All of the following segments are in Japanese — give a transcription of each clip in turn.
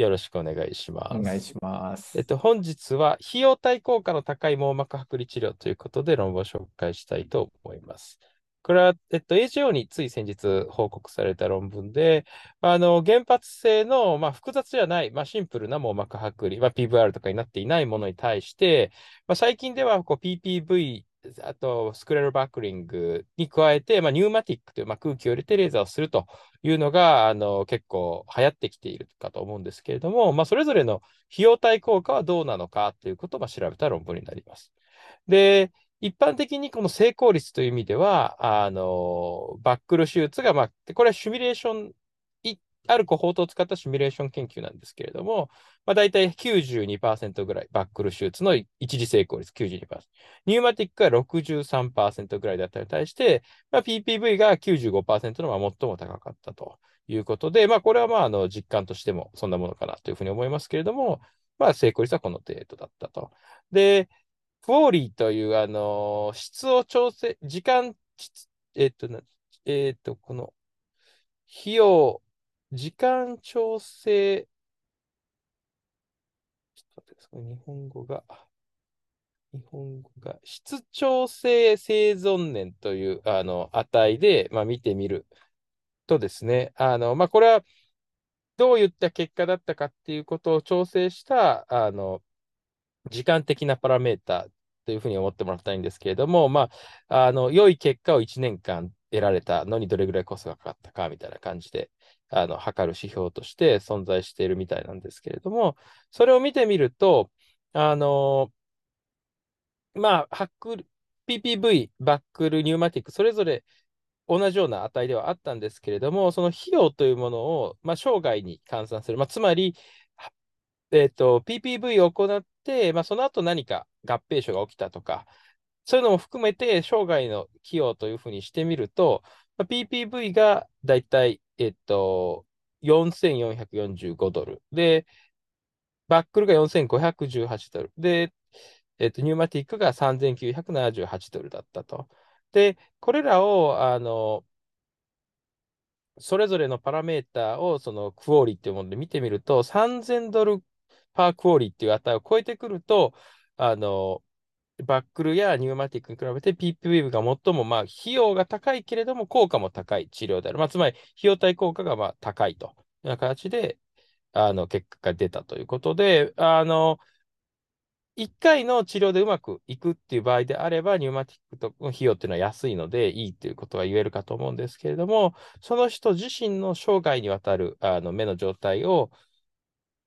よろしくお願いします。お願いします。えっと、本日は費用対効果の高い網膜剥離治療ということで論文を紹介したいと思います。これは、えっと、AJO につい先日報告された論文で、あの、原発性の、まあ、複雑ではない、まあ、シンプルな網膜剥離、まあ、PVR とかになっていないものに対して、まあ、最近ではこう PPV、あとスクレルバックリングに加えて、まあ、ニューマティックという、まあ、空気を入れてレーザーをするというのが、あの、結構流行ってきているかと思うんですけれども、まあ、それぞれの費用対効果はどうなのかということをまあ調べた論文になります。で、一般的にこの成功率という意味では、あの、バックル手術が、まあ、これはシミュレーション、あるコホートを使ったシミュレーション研究なんですけれども、まあ、大体92%ぐらい、バックル手術の一次成功率92%。ニューマティックが63%ぐらいだったのに対して、まあ、PPV が95%のまあ最も高かったということで、まあ、これはまあ、あの、実感としてもそんなものかなというふうに思いますけれども、まあ、成功率はこの程度だったと。で、クオーリーという、あの、質を調整、時間、えっと、えっと、この、費用、時間調整、ちょっと待ってください。日本語が、日本語が、質調整生存年という、あの、値で、まあ、見てみるとですね、あの、まあ、これは、どういった結果だったかっていうことを調整した、あの、時間的なパラメータというふうに思ってもらったいいんですけれども、まあ、あの、良い結果を1年間得られたのにどれぐらいコストがかかったかみたいな感じで、あの、測る指標として存在しているみたいなんですけれども、それを見てみると、あの、まあ、ハックル、PPV、バックル、ニューマティック、それぞれ同じような値ではあったんですけれども、その費用というものを、まあ、生涯に換算する。まあ、つまり、えっと、PPV を行って、まあ、その後何か合併症が起きたとか、そういうのも含めて生涯の費用というふうにしてみると、まあ、PPV がだいたい、えっと、4445ドル。で、バックルが4518ドル。で、えっと、ニューマティックが3978ドルだったと。で、これらを、あの、それぞれのパラメーターを、そのクオリっていうもので見てみると、3000ドルパークオリっていう値を超えてくると、あの、バックルやニューマティックに比べて PPV が最も、まあ、費用が高いけれども、効果も高い治療である。まあ、つまり、費用対効果が、まあ、高いというような形で、あの、結果が出たということで、あの、1回の治療でうまくいくっていう場合であれば、ニューマティックとの費用っていうのは安いのでいいということは言えるかと思うんですけれども、その人自身の生涯にわたるあの目の状態を、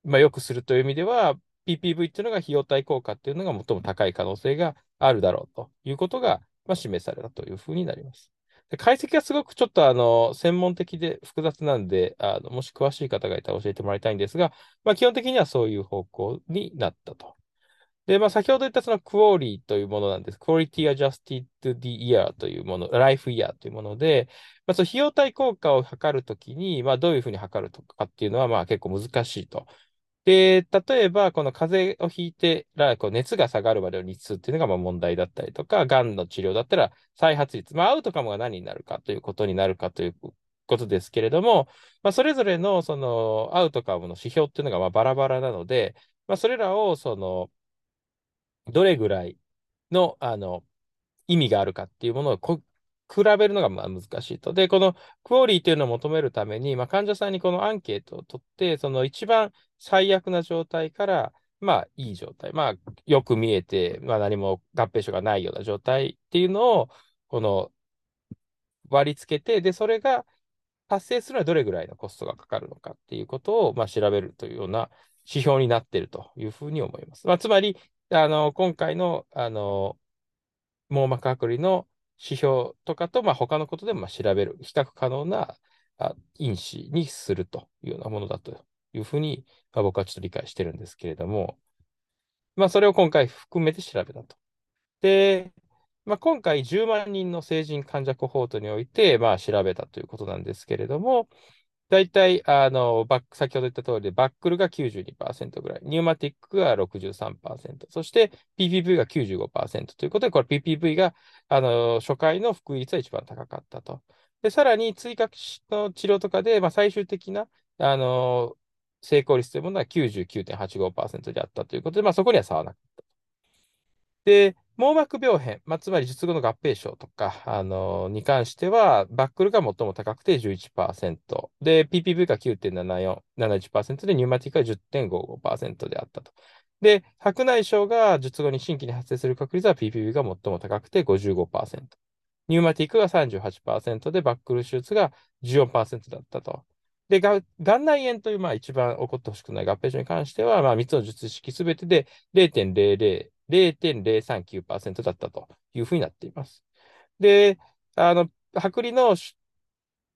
まあ、良くするという意味では、PPV っていうのが費用対効果っていうのが最も高い可能性があるだろうということが、まあ、示されたというふうになります。で解析はすごくちょっとあの専門的で複雑なんであの、もし詳しい方がいたら教えてもらいたいんですが、まあ、基本的にはそういう方向になったと。で、まあ、先ほど言ったそのクオリーというものなんです。Quality Adjusted Year というもの、Life Year というもので、まあ、その費用対効果を測るときに、まあ、どういうふうに測るとかっていうのは、まあ、結構難しいと。で、例えば、この風邪をひいてら、こう熱が下がるまでの日数っていうのがまあ問題だったりとか、癌の治療だったら再発率、まあ、アウトカムが何になるかということになるかということですけれども、まあ、それぞれのそのアウトカムの指標っていうのがまあバラバラなので、まあ、それらをその、どれぐらいの、あの、意味があるかっていうものをこ比べるのがまあ難しいと。で、このクオリーというのを求めるために、まあ、患者さんにこのアンケートを取って、その一番最悪な状態から、まあいい状態、まあよく見えて、まあ何も合併症がないような状態っていうのを、この割り付けて、で、それが達成するのはどれぐらいのコストがかかるのかっていうことを、まあ、調べるというような指標になっているというふうに思います。まあ、つまり、あの、今回の、あの、網膜剥離の指標とかと、まあ、他のことでも調べる、比較可能な因子にするというようなものだというふうに、まあ、僕はちょっと理解してるんですけれども、まあ、それを今回含めて調べたと。で、まあ、今回10万人の成人患者コホートにおいて、まあ、調べたということなんですけれども、大体、あの、バック、先ほど言った通りで、バックルが92%ぐらい、ニューマティックが63%、そして PPV が95%ということで、これ PPV が、あの、初回の復位率は一番高かったと。で、さらに追加の治療とかで、まあ、最終的な、あの、成功率というものは99.85%であったということで、まあ、そこには差はなかった。で、網膜病変、まあ、つまり術後の合併症とか、あのに関しては、バックルが最も高くて11%、で、PPV が9.74、71%で、ニューマティックが10.55%であったと。で、白内障が術後に新規に発生する確率は PPV が最も高くて55%。ニューマティックが38%で、バックル手術が14%だったと。で、が眼内炎という、まあ、一番起こってほしくない合併症に関しては、まあ、3つの術式すべてで0.00、0.039%だったというふうになっています。で、あの、剥離の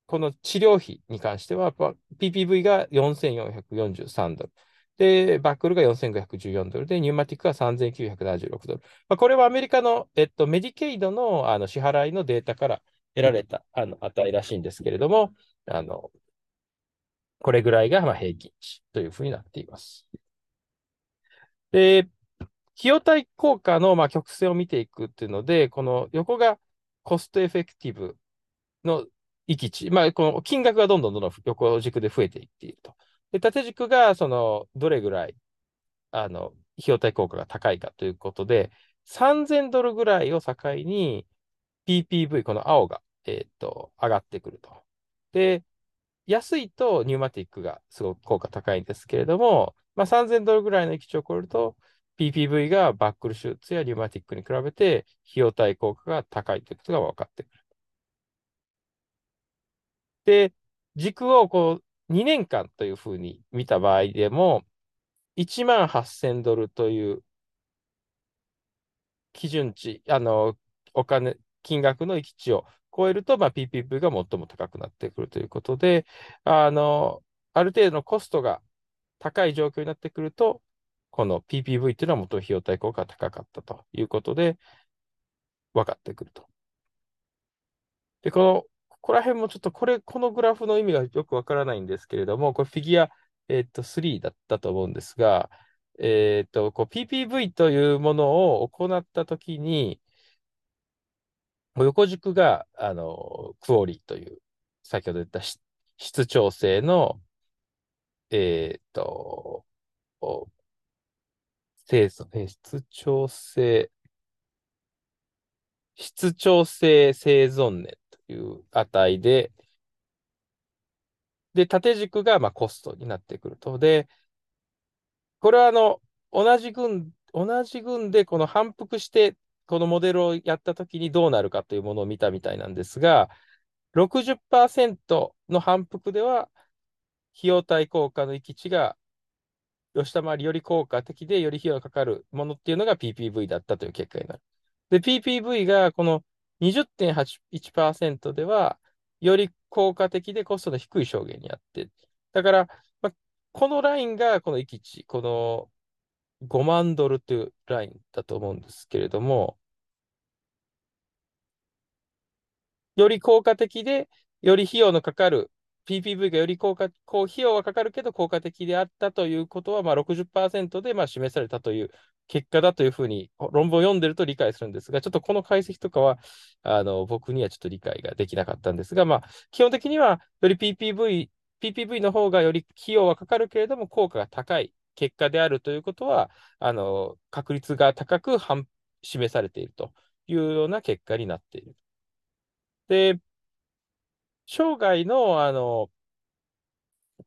この治療費に関しては、PPV が4443ドル。で、バックルが4514ドルで、ニューマティックが3976ドル。まあ、これはアメリカの、えっと、メディケイドのあの支払いのデータから得られたあの値らしいんですけれども、あのこれぐらいがまあ平均値というふうになっています。で、費用対効果のまあ曲線を見ていくっていうので、この横がコストエフェクティブの域値、まあ、この金額がどんどんどんどん横軸で増えていっていると。で、縦軸がそのどれぐらいあの費用対効果が高いかということで、3000ドルぐらいを境に PPV、この青が、えー、と上がってくると。で、安いとニューマティックがすごく効果高いんですけれども、まあ、3000ドルぐらいの域値を超えると、PPV がバックル手術やニューマティックに比べて費用対効果が高いということが分かってくる。で、軸をこう2年間というふうに見た場合でも、1万8000ドルという基準値、あの、お金、金額の域値を超えると、まあ、PPV が最も高くなってくるということで、あの、ある程度のコストが高い状況になってくると、この PPV っていうのは元費用対効果が高かったということで、分かってくると。で、この、ここら辺もちょっとこれ、このグラフの意味がよくわからないんですけれども、これフィギュア、えっと、3だったと思うんですが、えっと、こう PPV というものを行ったときに、横軸が、あの、クオリという、先ほど言った質調整の、えっと、清楚、質調整、質調整生存年という値で、で、縦軸がまあコストになってくると。で、これはあの、同じ群、同じ群でこの反復して、このモデルをやったときにどうなるかというものを見たみたいなんですが、60%の反復では、費用対効果の域値が下回りより効果的でより費用がかかるものっていうのが PPV だったという結果になる。で、PPV がこの20.81%では、より効果的でコストの低い証言にあって、だから、まこのラインがこの域値、この5万ドルというラインだと思うんですけれども、より効果的で、より費用のかかる PPV がより効果、こう費用はかかるけど効果的であったということは、まあ60%でまあ示されたという結果だというふうに論文を読んでると理解するんですが、ちょっとこの解析とかはあの僕にはちょっと理解ができなかったんですが、まあ、基本的にはより PPV、PPV の方がより費用はかかるけれども効果が高い。結果であるということは、あの確率が高く示されているというような結果になっている。で、生涯の、あの、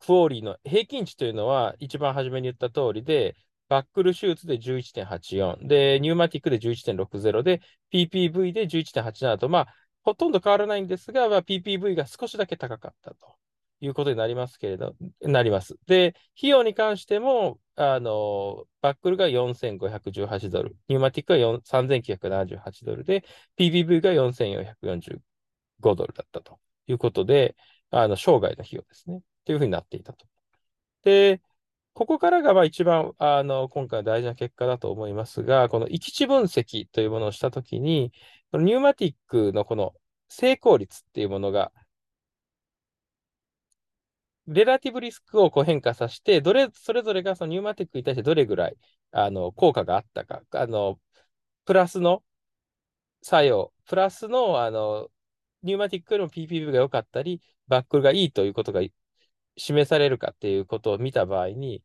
クオーリーの平均値というのは、一番初めに言った通りで、バックル手術で11.84、で、ニューマティックで11.60で、PPV で11.87と、まあ、ほとんど変わらないんですが、まあ、PPV が少しだけ高かったということになりますけれど、なります。で、費用に関しても、あの、バックルが4518ドル、ニューマティックが3978ドルで、PPV が4445ドルだったと。いうことで、あの、生涯の費用ですね。というふうになっていたと。で、ここからがまあ一番あの今回大事な結果だと思いますが、この域値分析というものをしたときに、このニューマティックのこの成功率っていうものが、レラティブリスクをこう変化させて、どれ、それぞれがそのニューマティックに対してどれぐらいあの効果があったか、あの、プラスの作用、プラスのあのニューマティックよりも PPV が良かったり、バックルがいいということが示されるかっていうことを見た場合に、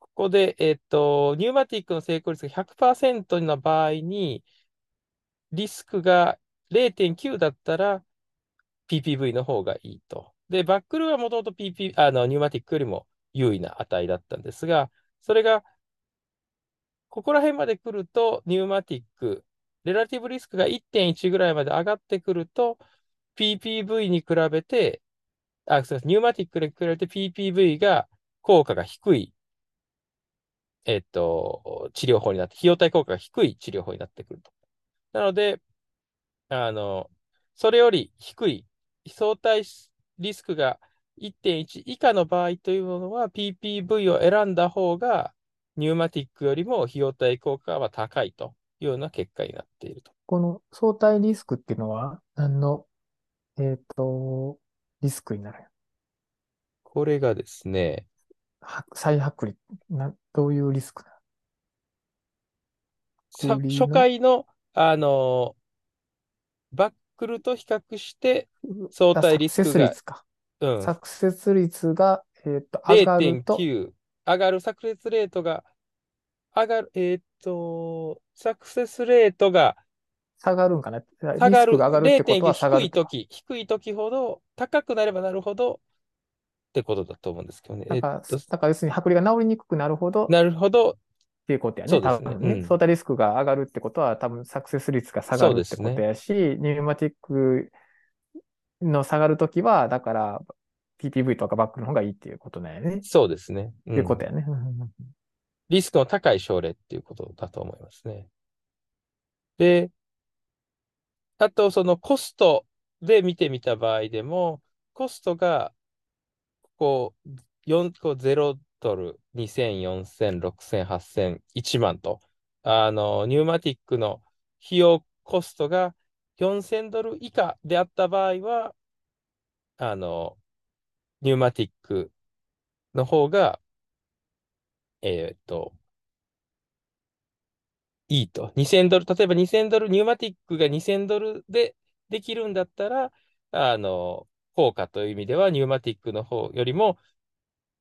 ここで、えっと、ニューマティックの成功率が100%の場合に、リスクが0.9だったら PPV の方がいいと。で、バックルはもともと PP、あの、ニューマティックよりも優位な値だったんですが、それが、ここら辺まで来ると、ニューマティック、レラティブリスクが1.1ぐらいまで上がってくると、PPV に比べて、あ、すみません、ニューマティックに比べて PPV が効果が低い、えっと、治療法になって、費用対効果が低い治療法になってくると。なので、あの、それより低い相対リスクが1.1以下の場合というものは PPV を選んだ方がニューマティックよりも費用対効果は高いというような結果になっていると。この相対リスクっていうのは何の、えっと、リスクになる？これがですね、は再剥離、な、どういうリスク初回の、あの、バックルと比較して相あ対リスクがサクセス率か。うん、サクセス率が、えっと、上がると、0.9上がるサクセスレートが上がる、えーっと、サクセスレートが下がるんかな。下がる、リスクが上がるってことは下が0.9低ると。いとき、低いときほど、高くなればなるほどってことだと思うんですけどね。だから、えっと、だから要するに剥離が治りにくくなるほどっなるほど、ていうことやね。そうですねね。うん相対リスクが上がるってことは多分サクセス率が下がるって。ことやし、ニューマティックの下がるときは、だから PPV とかバックの方がいいっていうことなんやね。そうですね。っていうことうんやね。うんうんうんリスクの高い症例っていうことだと思いますね。で、あと、そのコストで見てみた場合でも、コストが、こう、4こう0ドル、2000、4000、6000、8000、1万と、あの、ニューマティックの費用コストが4000ドル以下であった場合は、あの、ニューマティックの方が、えーっと、いいと。2000ドル、例えば2000ドル、ニューマティックが2000ドルでできるんだったら、あの、効果という意味では、ニューマティックの方よりも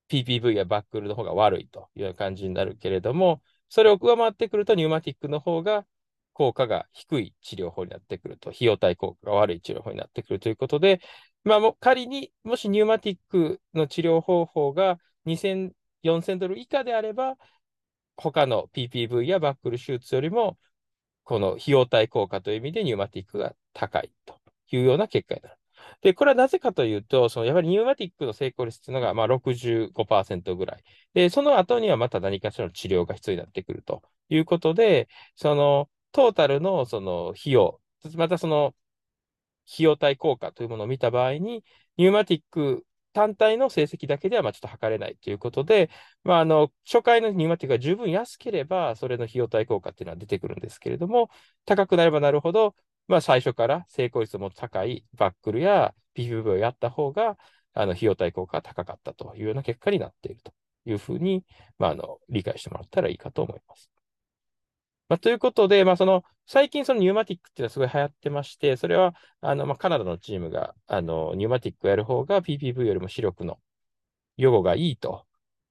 PPV やバックルの方が悪いというような感じになるけれども、それを上回ってくると、ニューマティックの方が効果が低い治療法になってくると、費用対効果が悪い治療法になってくるということで、まあ、も仮にもしニューマティックの治療方法が2000、4000ドル以下であれば、他の PPV やバックル手術よりも、この費用対効果という意味でニューマティックが高いというような結果になる。で、これはなぜかというと、そのやはりニューマティックの成功率というのがまあ65%ぐらい。で、その後にはまた何かしらの治療が必要になってくるということで、そのトータルのその費用、またその費用対効果というものを見た場合に、ニューマティック単体の成績だけではまちょっと測れないということで、まあ、あの初回のニューマティックが十分安ければ、それの費用対効果っていうのは出てくるんですけれども、高くなればなるほど、まあ、最初から成功率も高いバックルや PPV をやった方が、あの費用対効果が高かったというような結果になっているというふうに、まあ、あの理解してもらったらいいかと思います。まあ、ということで、まあ、その最近そのニューマティックっていうのはすごい流行ってまして、それはあの、まあ、カナダのチームがあのニューマティックをやる方が PPV よりも視力の予後がいいと。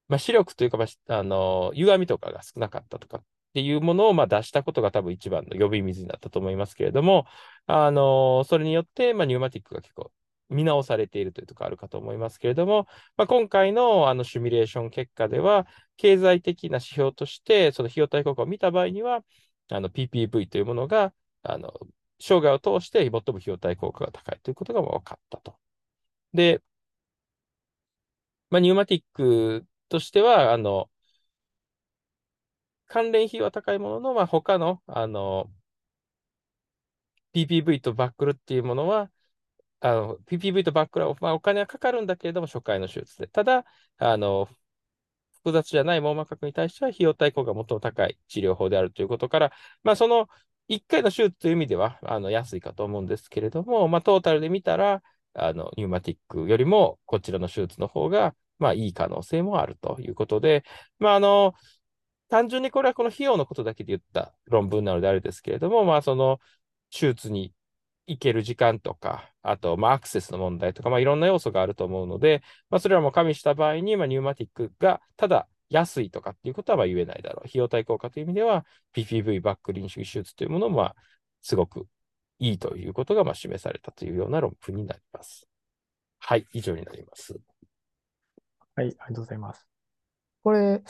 まあ、視力というか、あ、あの歪みとかが少なかったとかっっていうものをまあ出したことが多分一番の呼び水になったと思いますけれども、あのそれによって、まあ、ニューマティックが結構見直されているというところあるかと思いますけれども、まあ、今回のあのシミュレーション結果では、経済的な指標として、その費用対効果を見た場合には、PPV というものが、あの生涯を通して最も費用対効果が高いということが分かったと。で、まあ、ニューマティックとしては、あの、関連費は高いものの、まあ、他の、あの、PPV とバックルっていうものは、あの、PPV とバックルは、まあ、お金はかかるんだけれども、初回の手術で。ただ、あの、複雑じゃない網膜角に対しては費用対効果が最も高い治療法であるということから、まあ、その1回の手術という意味ではあの安いかと思うんですけれども、まあ、トータルで見たら、あのニューマティックよりもこちらの手術の方が、まあ、いい可能性もあるということで、まあ、あの単純にこれはこの費用のことだけで言った論文なのであれですけれども、まあ、その手術に行ける時間とか、あと、まあ、アクセスの問題とか、まあ、いろんな要素があると思うので、まあ、それらも加味した場合に、まあ、ニューマティックがただ安いとかっていうことはまあ言えないだろう。費用対効果という意味では、PPV バック臨床手術というものも、まあ、すごくいいということがまあ示されたというような論文になります。はい、以上になります。はい、ありがとうございます。これ、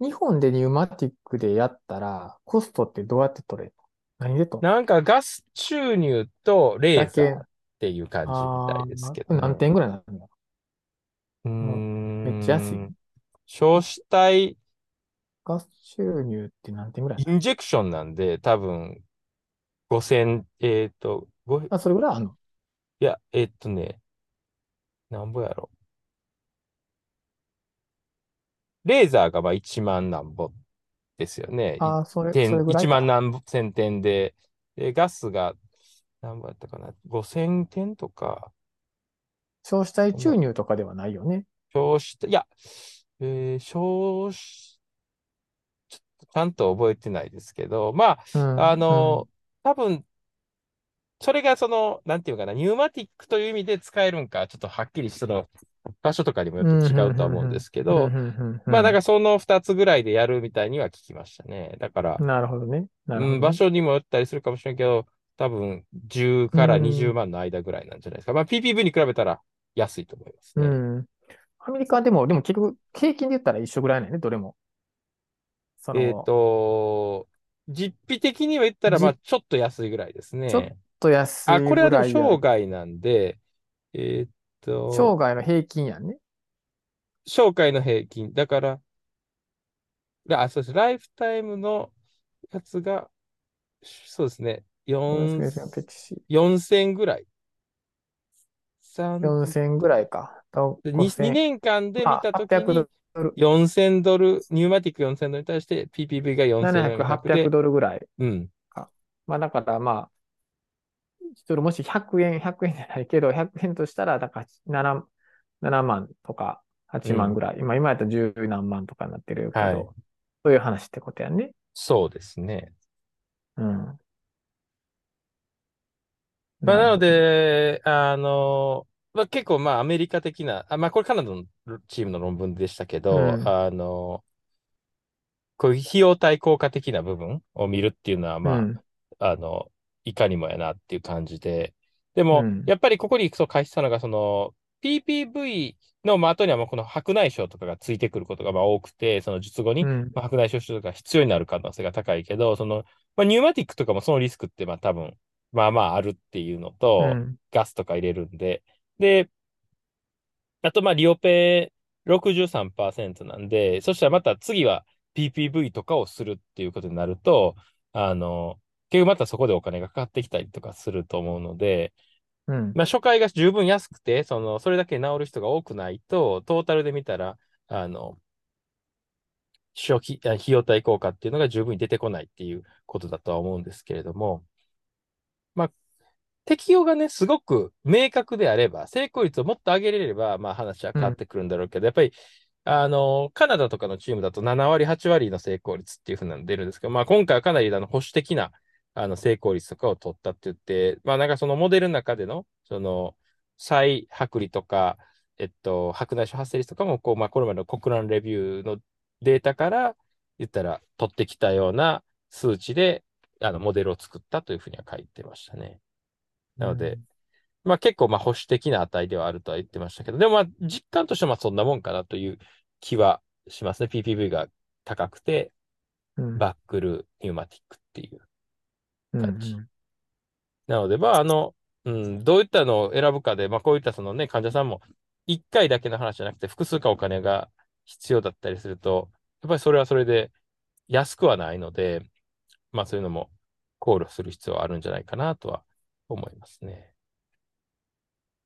日本でニューマティックでやったら、コストってどうやって取れる何でとなんかガス注入とレーザーっていう感じみたいですけど、ね、何点ぐらいなんだう？ん、めっちゃ安い。焼死体。ガス注入って何点ぐらいインジェクションなんで、多分、5000、えっ、ー、と、あ、それぐらいあんの？いや、えっ、ー、とね、なんぼやろ？レーザーがまあ1万何ぼですよね。あ、それ、それぐらい1万何千点で、で、ガスが何ぼやったかな？5000点とか。消死体注入とかではないよね。消死体、いや、えー、消死、ちゃんと覚えてないですけど、まあ、うん、あの、うん、多分、それがその、なんていうかな、ニューマティックという意味で使えるんか、ちょっとはっきりその、場所とかにもよって違うとは思うんですけど、まあなんかその2つぐらいでやるみたいには聞きましたね。だから、なるほどね。ねうん、場所にもよったりするかもしれんけど、多分10から20万の間ぐらいなんじゃないですか。まあ PPV に比べたら安いと思いますね。うん。アメリカでも、でも結局、平均で言ったら一緒ぐらいなんね、どれも。えっ、ー、と、実費的には言ったら、まあちょっと安いぐらいですね。ちょっと安いぐらい。あ、これはでも生涯なんで、えっ、と、生涯の平均やんね。生涯の平均。だから、あ、そうです。ライフタイムのやつが、そうですね。4000ぐらい。4000ぐらいか。2, 2年間で見たときに、4000ドル、ニューマティック4000ドルに対して PPV が4000ドル。800ドルぐらい。うん。まあだからまあ、それもし100円、100円じゃないけど、100円としたら、だから7、7万とか8万ぐらい。うん、今、今やったら10何万とかになってるけど、はい、そういう話ってことやね。そうですね。うん。まあ、なので、あの、まあ、結構まあアメリカ的な、あまあこれカナダのチームの論文でしたけど、うん、あの、こういう費用対効果的な部分を見るっていうのは、まあ、うん、あの、いかにもやなっていう感じで、でも、うん、やっぱりここにそう返したのが、その、PPV の後にはもうこの白内障とかがついてくることがまあ多くて、その術後に白内障手術が必要になる可能性が高いけど、その、まあ、ニューマティックとかもそのリスクってまあ多分、まあまああるっていうのと、うん、ガスとか入れるんで、で、あとまあリオペ63%なんで、そしたらまた次は PPV とかをするっていうことになると、あの、結局またそこでお金がかかってきたりとかすると思うので、うん、まあ初回が十分安くて、その、それだけ治る人が多くないと、トータルで見たら、あの、費費用対効果っていうのが十分に出てこないっていうことだとは思うんですけれども、まあ、適用がね、すごく明確であれば、成功率をもっと上げれれば、まあ話は変わってくるんだろうけど、うん、やっぱり、あの、カナダとかのチームだと7割、8割の成功率っていうふうなの出るんですけど、まあ今回はかなりあの保守的なあの成功率とかを取ったって言って、まあなんかそのモデルの中での、その、再剥離とか、えっと、白内障発生率とかも、こう、まあこれまでの国乱レビューのデータから、言ったら取ってきたような数値で、あの、モデルを作ったというふうには書いてましたね。なので、うん、まあ結構まあ保守的な値ではあるとは言ってましたけど、でもまあ実感としてはまあそんなもんかなという気はしますね。PPV が高くて、バックル、ニューマティックっていう感じ。うんうん、なので、まあ、あの、うん、どういったのを選ぶかで、まあ、こういったそのね、患者さんも、1回だけの話じゃなくて、複数回お金が必要だったりすると、やっぱりそれはそれで安くはないので、まあ、そういうのも考慮する必要はあるんじゃないかなとは思いますね。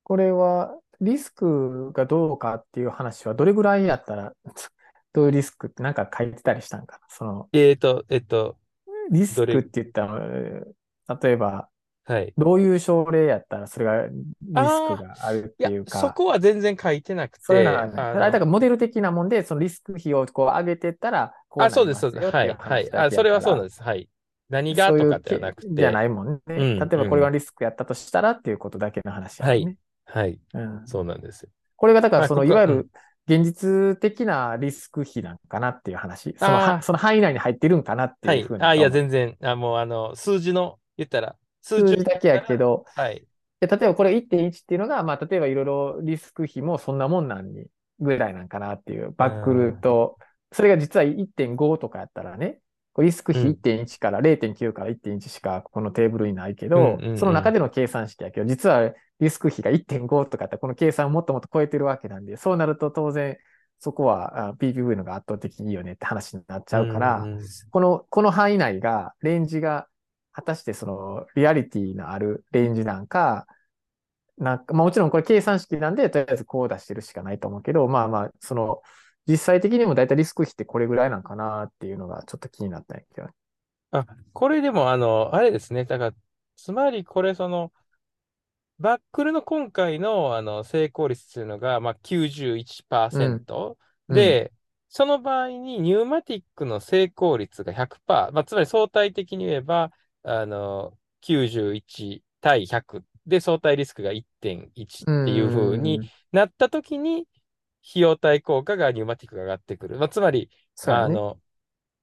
これは、リスクがどうかっていう話は、どれぐらいやったら、どういうリスクってなんか書いてたりしたんかな？その。えっ、と、えっ、と、リスクって言ったら、例えば、はい。どういう症例やったらそれがリスクがあるっていうか。そこは全然書いてなくて。それなら、ね、あだからモデル的なもんで、そのリスク費をこう上げてったら、こうあ、そうです、そうです。はい。はい。あ、それはそうなんです。はい。何がとかではなくて。じゃないもんね。うん例えばこれがリスクやったとしたらっていうことだけの話やもんね。はい。うん、そうなんですよ。これがだからその、いわゆる現実的なリスク比なんかなっていう話。そのその範囲内に入ってるんかなってはいいうふう。な。あ、いや、全然、あ、もう、あの、数字の、言ったら、数字だけやけど、はい。で例えばこれ1.1っていうのが、まあ、例えばいろいろリスク比もそんなもんなんにぐらいなんかなっていう、バックルと、それが実は1.5とかやったらね、リスク比うん。1.1から0.9から1.1しかこのテーブルにないけど、うんうんうんその中での計算式やけど、実はリスク比が1.5とかってこの計算をもっともっと超えてるわけなんで、そうなると当然そこはあ PPV のが圧倒的にいいよねって話になっちゃうから、んん。この、この範囲内が、レンジが、果たしてその、リアリティのあるレンジなんか、なんか、まあもちろんこれ計算式なんで、とりあえずこう出してるしかないと思うけど、まあまあ、その、実際的にもだいたいリスク比ってこれぐらいなんかなっていうのがちょっと気になったんやけど。あ、これでも、あの、あれですね。だから、つまりこれ、その、バックルの今回の、あの成功率というのが、まあ、91%、うん。で、その場合にニューマティックの成功率が100%、まあ、つまり相対的に言えば、あの、91対100で相対リスクが1.1っていう風になったときに、費用対効果がニューマティックが上がってくる。まあ、つまり、ね。あの、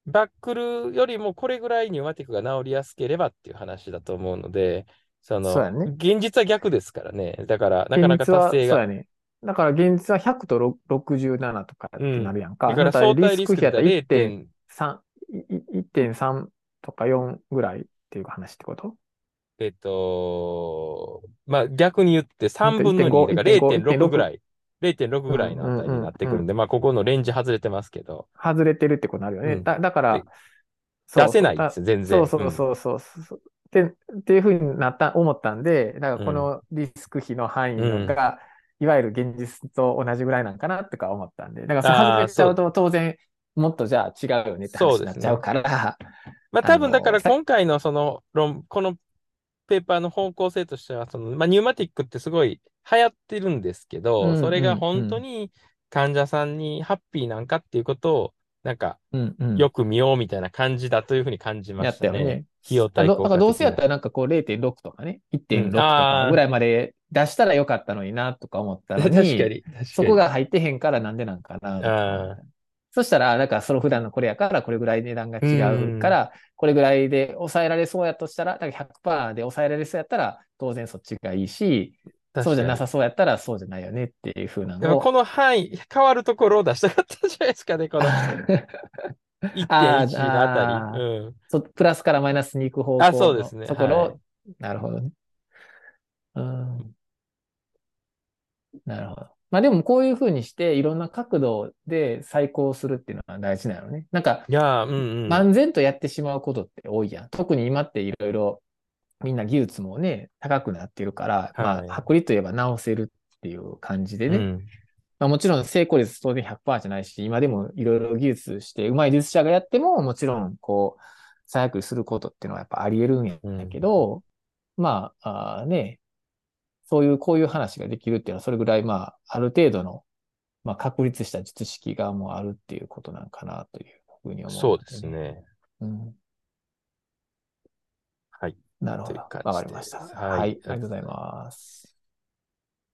バックルよりもこれぐらいニューマティックが治りやすければっていう話だと思うので、その、そね現実は逆ですからね。だから、なかなか達成が。ね。だから現実は100とろ67とかってなるやんか。だからだ相対リスク比やったらだ0 1.3、いい1.3とか4ぐらいっていう話ってこと？えっと、まあ逆に言って3分の2、だから1.5 0.6ぐらい、0.6ぐらいの値になってくるんで、まあここのレンジ外れてますけど、外れてるってことになるよね。うん。だだから出せないんですよ、全然。そうそうそうそうそう。ってっていうふうになった、思ったんで、だからこのリスク比の範囲のが、いわゆる現実と同じぐらいなんかなってか思ったんで、だから外れちゃうと当然、もっとじゃあ違うよねって話になっちゃうから、まあ多分だから今回のその論、このペーパーの方向性としては、その、まあニューマティックってすごい流行ってるんですけうんど、うん。それが本当に患者さんにハッピーなんかっていうことを、なんかうんうん。よく見ようみたいな感じだというふうに感じましたね。たよね。費用対効果だだからどうせやっ的たらなんかこう0.6とかね、1.6うん。とかぐらいまで出したらよかったのになとか思ったの に。確かに、そこが入ってへんからなんでなんかなそしたら、だからその普段のこれやから、これぐらい値段が違うから、これぐらいで抑えられそうやとしたら、だから100%で抑えられそうやったら、当然そっちがいいし、そうじゃなさそうやったらそうじゃないよねっていう風なのを。でもこの範囲、変わるところを出したかったんじゃないですかね、この 1.1あーのああたり。うん。そプラスからマイナスに行く方向あのそうですねところを、はいなるほどね。うん。なるほど。まあでもこういう風にして、いろんな角度で再考するっていうのは大事なのね。なんか、いやー、うんうん。漫然とやってしまうことって多いやん。特に今っていろいろみんな技術もね、高くなってるから、はいまあ、薄利といえば直せるっていう感じでね。うんまあ、もちろん成功率当然100%じゃないし、今でもいろいろ技術して、上手い技術者がやっても、もちろん、こう、最悪にすることっていうのはやっぱあり得るんやけど、まあ、あーね、そういう、こういう話ができるっていうのは、それぐらい、まあ、ある程度の、まあ、確立した実識がもうあるっていうことなんかなというふうに思う、そうです。ね。うん。はい。なるほど。わかりました。はいありがとうございます。